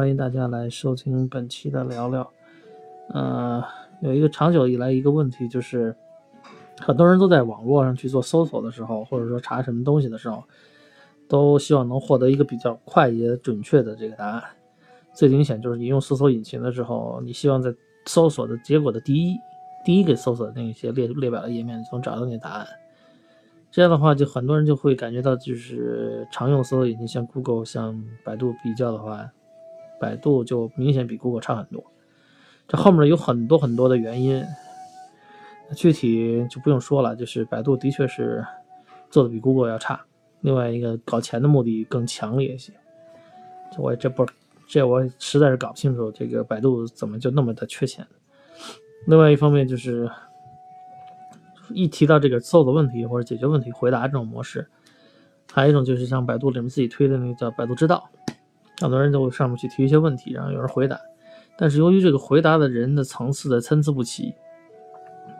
欢迎大家来收听本期的聊聊。呃，有一个长久以来一个问题，就是很多人都在网络上去做搜索的时候，或者说查什么东西的时候，都希望能获得一个比较快捷、准确的这个答案。最明显就是你用搜索引擎的时候，你希望在搜索的结果的第一第一个搜索的那些列列表的页面就能找到你的答案。这样的话，就很多人就会感觉到，就是常用搜索引擎像 Google、像百度比较的话，百度就明显比 Google 差很多。这后面有很多很多的原因，具体就不用说了，就是百度的确是做的比 Google 要差。另外一个搞钱的目的更强烈一些。我这不，这我实在是搞不清楚，这个百度怎么就那么的缺钱。另外一方面就是。一提到这个搜索问题或者解决问题回答这种模式，还有一种就是像百度里面自己推的那个叫百度知道，很多人就会上面去提一些问题，然后有人回答。但是由于这个回答的人的层次的参差不齐，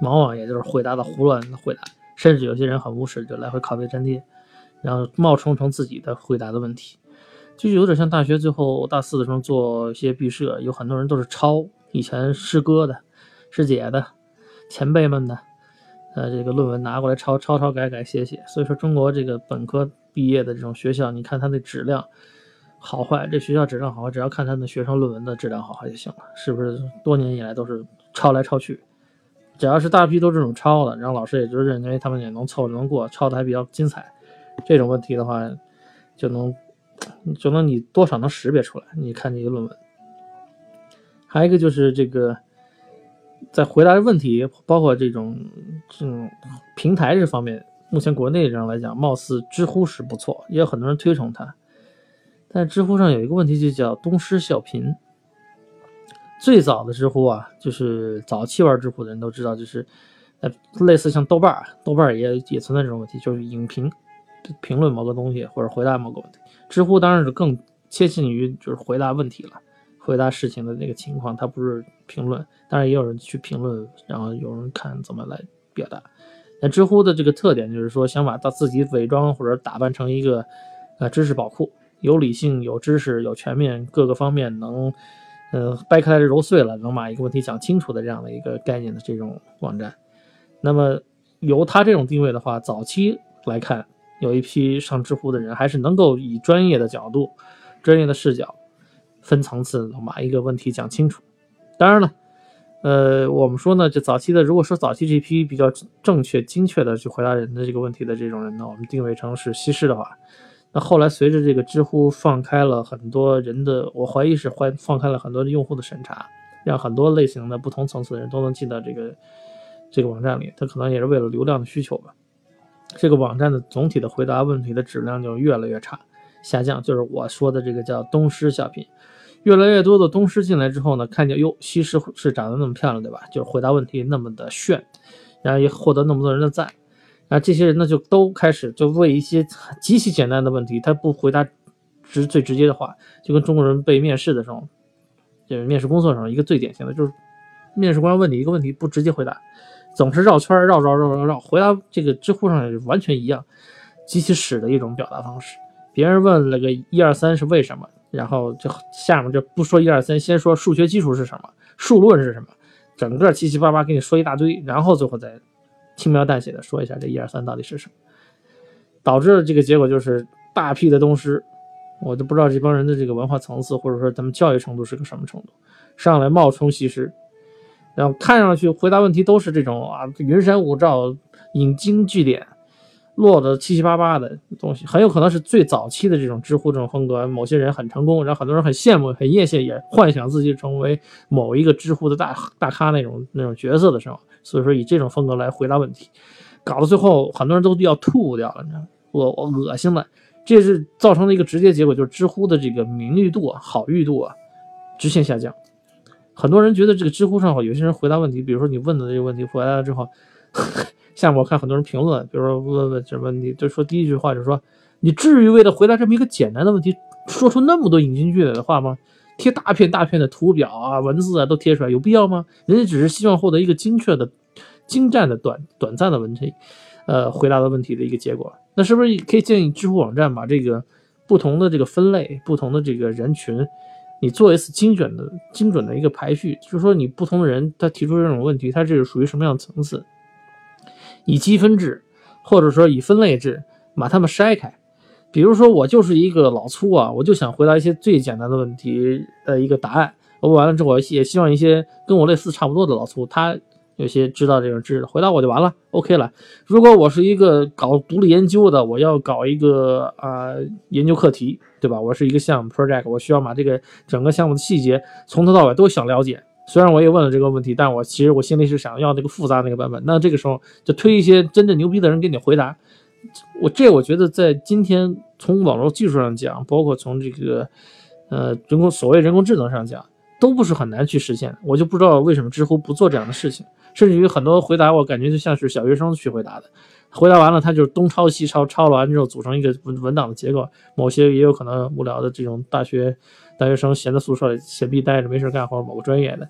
往往也就是回答的胡乱的回答，甚至有些人很无耻，就来回拷贝粘贴，然后冒充成自己的回答的问题，就有点像大学最后大四的时候做一些毕设，有很多人都是抄以前师哥的、师姐的、前辈们的。呃，这个论文拿过来抄抄抄改改写写，所以说中国这个本科毕业的这种学校，你看它的质量好坏，这学校质量好坏，只要看他的学生论文的质量好坏就行了，是不是？多年以来都是抄来抄去，只要是大批都这种抄的，然后老师也就认为他们也能凑能过，抄的还比较精彩，这种问题的话，就能就能你多少能识别出来，你看这个论文。还有一个就是这个。在回答问题，包括这种这种平台这方面，目前国内上来讲，貌似知乎是不错，也有很多人推崇它。但知乎上有一个问题，就叫东施效颦。最早的知乎啊，就是早期玩知乎的人都知道，就是呃，类似像豆瓣儿，豆瓣儿也也存在这种问题，就是影评评论某个东西或者回答某个问题。知乎当然是更接近于就是回答问题了。回答事情的那个情况，它不是评论，当然也有人去评论，然后有人看怎么来表达。那知乎的这个特点就是说，想把他自己伪装或者打扮成一个呃知识宝库，有理性、有知识、有全面各个方面能呃掰开来揉碎了，能把一个问题讲清楚的这样的一个概念的这种网站。那么由他这种定位的话，早期来看，有一批上知乎的人还是能够以专业的角度、专业的视角。分层次能把一个问题讲清楚。当然了，呃，我们说呢，就早期的，如果说早期这批比较正确、精确的去回答人的这个问题的这种人呢，我们定位成是西施的话，那后来随着这个知乎放开了很多人的，我怀疑是怀放开了很多的用户的审查，让很多类型的不同层次的人都能进到这个这个网站里，他可能也是为了流量的需求吧。这个网站的总体的回答问题的质量就越来越差。下降就是我说的这个叫东施效颦，越来越多的东施进来之后呢，看见哟西施是长得那么漂亮，对吧？就是回答问题那么的炫，然后也获得那么多人的赞，那这些人呢就都开始就问一些极其简单的问题，他不回答直最直接的话，就跟中国人被面试的时候，就是面试工作上一个最典型的就是，面试官问你一个问题不直接回答，总是绕圈绕绕绕绕绕，回答这个知乎上也是完全一样，极其屎的一种表达方式。别人问了个一二三是为什么，然后就下面就不说一二三，先说数学基础是什么，数论是什么，整个七七八八给你说一大堆，然后最后再轻描淡写的说一下这一二三到底是什么，导致了这个结果就是大批的东师，我都不知道这帮人的这个文化层次或者说他们教育程度是个什么程度，上来冒充西施，然后看上去回答问题都是这种啊云山雾罩，引经据典。落的七七八八的东西，很有可能是最早期的这种知乎这种风格。某些人很成功，然后很多人很羡慕、很艳羡，也幻想自己成为某一个知乎的大大咖那种那种角色的时候，所以说以这种风格来回答问题，搞到最后很多人都要吐掉了，你知道吗？我我恶心了，这是造成的一个直接结果，就是知乎的这个名誉度啊、好誉度啊直线下降。很多人觉得这个知乎上有些人回答问题，比如说你问的这个问题回答了之后。下面我看很多人评论，比如说问问什么，你就说第一句话就是说，你至于为了回答这么一个简单的问题，说出那么多引经据典的话吗？贴大片大片的图表啊、文字啊都贴出来，有必要吗？人家只是希望获得一个精确的、精湛的、短短暂的问题，呃，回答的问题的一个结果。那是不是可以建议知乎网站把这个不同的这个分类、不同的这个人群，你做一次精准的、精准的一个排序，就是说你不同的人他提出这种问题，他这是属于什么样的层次？以积分制，或者说以分类制，把他们筛开。比如说我就是一个老粗啊，我就想回答一些最简单的问题的一个答案。我完了之后，我也希望一些跟我类似差不多的老粗，他有些知道这种知识，回答我就完了，OK 了。如果我是一个搞独立研究的，我要搞一个啊研究课题，对吧？我是一个项目 project，我需要把这个整个项目的细节从头到尾都想了解。虽然我也问了这个问题，但我其实我心里是想要那个复杂那个版本。那这个时候就推一些真正牛逼的人给你回答。我这我觉得在今天从网络技术上讲，包括从这个呃人工所谓人工智能上讲，都不是很难去实现。我就不知道为什么知乎不做这样的事情，甚至于很多回答我感觉就像是小学生去回答的，回答完了他就东抄西抄，抄了完之后组成一个文文档的结构。某些也有可能无聊的这种大学大学生闲在宿舍里闲逼待着没事干，或者某个专业的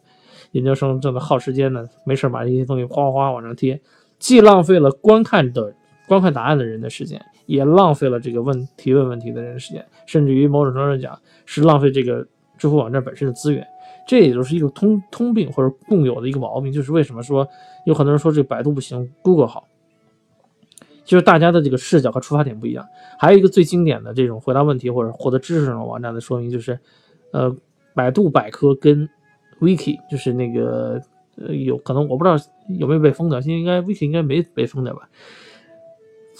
研究生正在耗时间呢，没事把这些东西哗哗哗往上贴，既浪费了观看的。观看答案的人的时间，也浪费了这个问提问问题的人的时间，甚至于某种程度上讲是浪费这个知乎网站本身的资源。这也就是一个通通病或者共有的一个毛病，就是为什么说有很多人说这个百度不行，Google 好，就是大家的这个视角和出发点不一样。还有一个最经典的这种回答问题或者获得知识这种网站的说明，就是呃，百度百科跟 Wiki，就是那个呃，有可能我不知道有没有被封掉，现在应该 Wiki 应该没被封掉吧。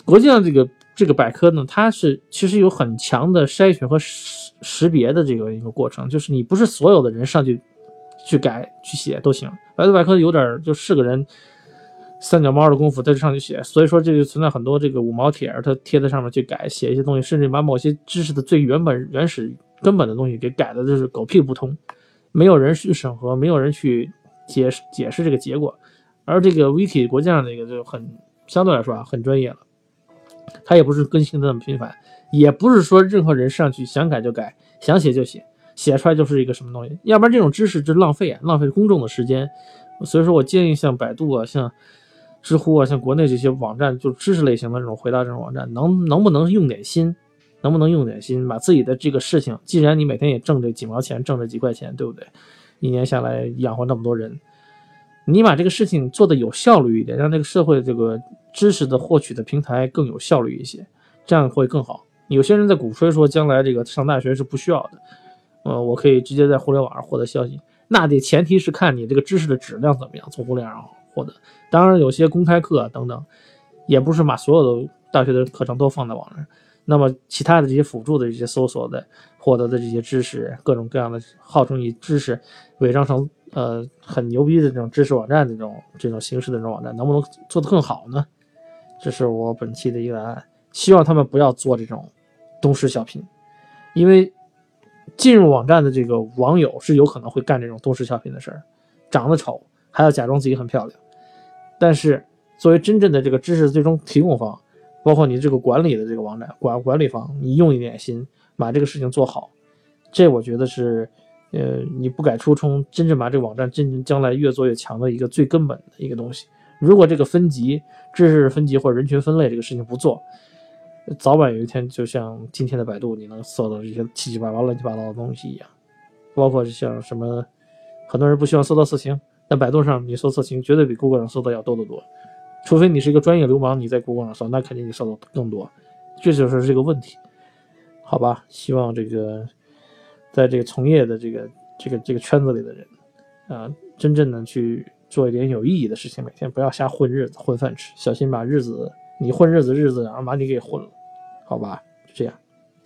国际上这个这个百科呢，它是其实有很强的筛选和识识别的这个一个过程，就是你不是所有的人上去去改去写都行。百度百科有点就是个人三脚猫的功夫，他就上去写，所以说这就存在很多这个五毛帖，他贴在上面去改写一些东西，甚至把某些知识的最原本原始根本的东西给改的就是狗屁不通，没有人去审核，没有人去解释解释这个结果。而这个 Wiki 国际上这个就很相对来说啊很专业了。它也不是更新的那么频繁，也不是说任何人上去想改就改，想写就写，写出来就是一个什么东西。要不然这种知识就浪费啊，浪费公众的时间。所以说我建议像百度啊、像知乎啊、像国内这些网站，就知识类型的这种回答这种网站，能能不能用点心？能不能用点心，把自己的这个事情，既然你每天也挣这几毛钱，挣这几块钱，对不对？一年下来养活那么多人。你把这个事情做得有效率一点，让这个社会这个知识的获取的平台更有效率一些，这样会更好。有些人在鼓吹说将来这个上大学是不需要的，呃，我可以直接在互联网上获得消息，那得前提是看你这个知识的质量怎么样，从互联网上获得。当然，有些公开课等等，也不是把所有的大学的课程都放在网上。那么其他的这些辅助的这些搜索的获得的这些知识，各种各样的号称以知识伪装成。呃，很牛逼的这种知识网站，这种这种形式的这种网站，能不能做得更好呢？这是我本期的一个答案。希望他们不要做这种东施效颦，因为进入网站的这个网友是有可能会干这种东施效颦的事儿，长得丑还要假装自己很漂亮。但是作为真正的这个知识最终提供方，包括你这个管理的这个网站管管理方，你用一点心把这个事情做好，这我觉得是。呃，你不改初衷，真正把这个网站真正将来越做越强的一个最根本的一个东西。如果这个分级、知识分级或者人群分类这个事情不做，早晚有一天就像今天的百度，你能搜到这些七七八八乱七八糟的东西一样。包括像什么，很多人不希望搜到色情，但百度上你搜色情绝对比 Google 上搜的要多得多。除非你是一个专业流氓，你在 Google 上搜，那肯定你搜到更多。这就是这个问题，好吧？希望这个。在这个从业的这个这个这个圈子里的人，啊，真正的去做一点有意义的事情，每天不要瞎混日子、混饭吃，小心把日子你混日子日子，然后把你给混了，好吧？就这样，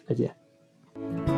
再见。